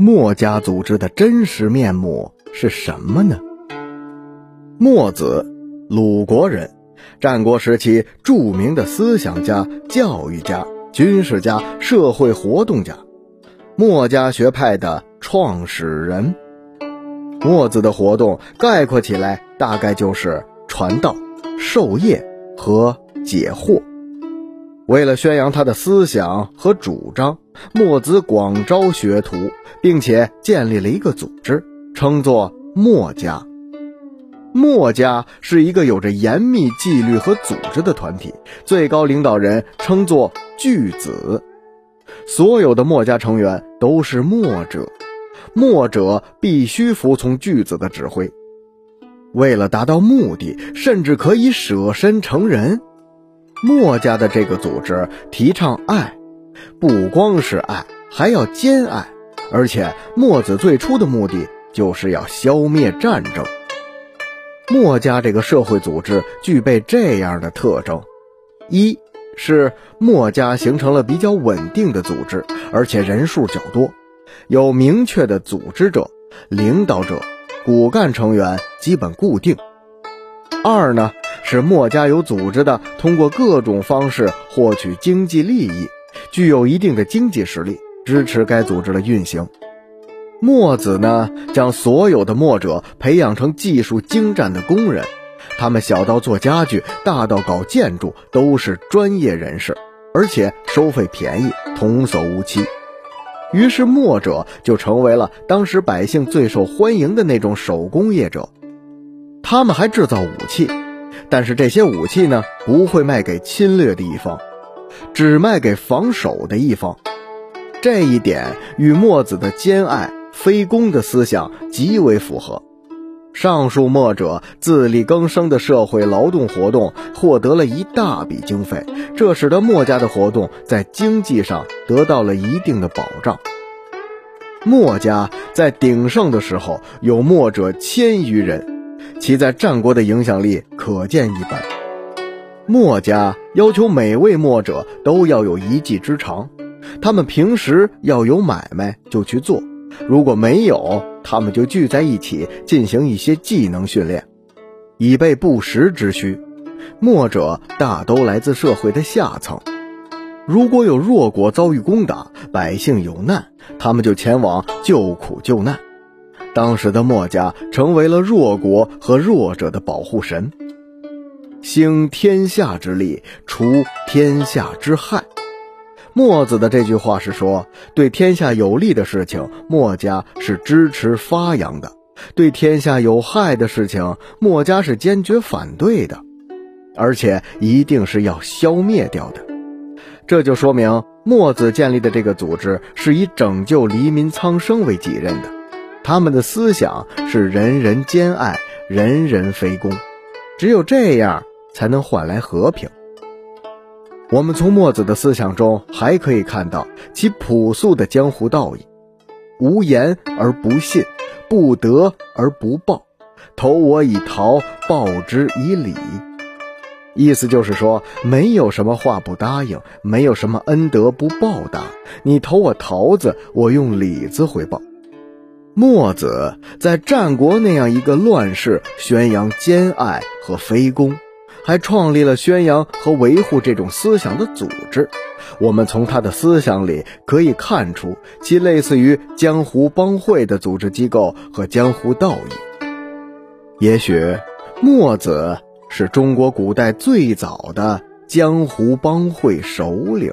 墨家组织的真实面目是什么呢？墨子，鲁国人，战国时期著名的思想家、教育家、军事家、社会活动家，墨家学派的创始人。墨子的活动概括起来，大概就是传道、授业和解惑。为了宣扬他的思想和主张，墨子广招学徒，并且建立了一个组织，称作墨家。墨家是一个有着严密纪律和组织的团体，最高领导人称作巨子。所有的墨家成员都是墨者，墨者必须服从巨子的指挥。为了达到目的，甚至可以舍身成仁。墨家的这个组织提倡爱，不光是爱，还要兼爱。而且墨子最初的目的就是要消灭战争。墨家这个社会组织具备这样的特征：一是墨家形成了比较稳定的组织，而且人数较多，有明确的组织者、领导者，骨干成员基本固定；二呢。是墨家有组织的，通过各种方式获取经济利益，具有一定的经济实力，支持该组织的运行。墨子呢，将所有的墨者培养成技术精湛的工人，他们小到做家具，大到搞建筑，都是专业人士，而且收费便宜，童叟无欺。于是墨者就成为了当时百姓最受欢迎的那种手工业者。他们还制造武器。但是这些武器呢，不会卖给侵略的一方，只卖给防守的一方。这一点与墨子的兼爱非攻的思想极为符合。上述墨者自力更生的社会劳动活动获得了一大笔经费，这使得墨家的活动在经济上得到了一定的保障。墨家在鼎盛的时候，有墨者千余人。其在战国的影响力可见一斑。墨家要求每位墨者都要有一技之长，他们平时要有买卖就去做，如果没有，他们就聚在一起进行一些技能训练，以备不时之需。墨者大都来自社会的下层，如果有弱国遭遇攻打，百姓有难，他们就前往救苦救难。当时的墨家成为了弱国和弱者的保护神，兴天下之利，除天下之害。墨子的这句话是说，对天下有利的事情，墨家是支持发扬的；对天下有害的事情，墨家是坚决反对的，而且一定是要消灭掉的。这就说明墨子建立的这个组织是以拯救黎民苍生为己任的。他们的思想是人人兼爱，人人非攻，只有这样才能换来和平。我们从墨子的思想中还可以看到其朴素的江湖道义：无言而不信，不得而不报，投我以桃，报之以李。意思就是说，没有什么话不答应，没有什么恩德不报答。你投我桃子，我用李子回报。墨子在战国那样一个乱世，宣扬兼爱和非攻，还创立了宣扬和维护这种思想的组织。我们从他的思想里可以看出，其类似于江湖帮会的组织机构和江湖道义。也许，墨子是中国古代最早的江湖帮会首领。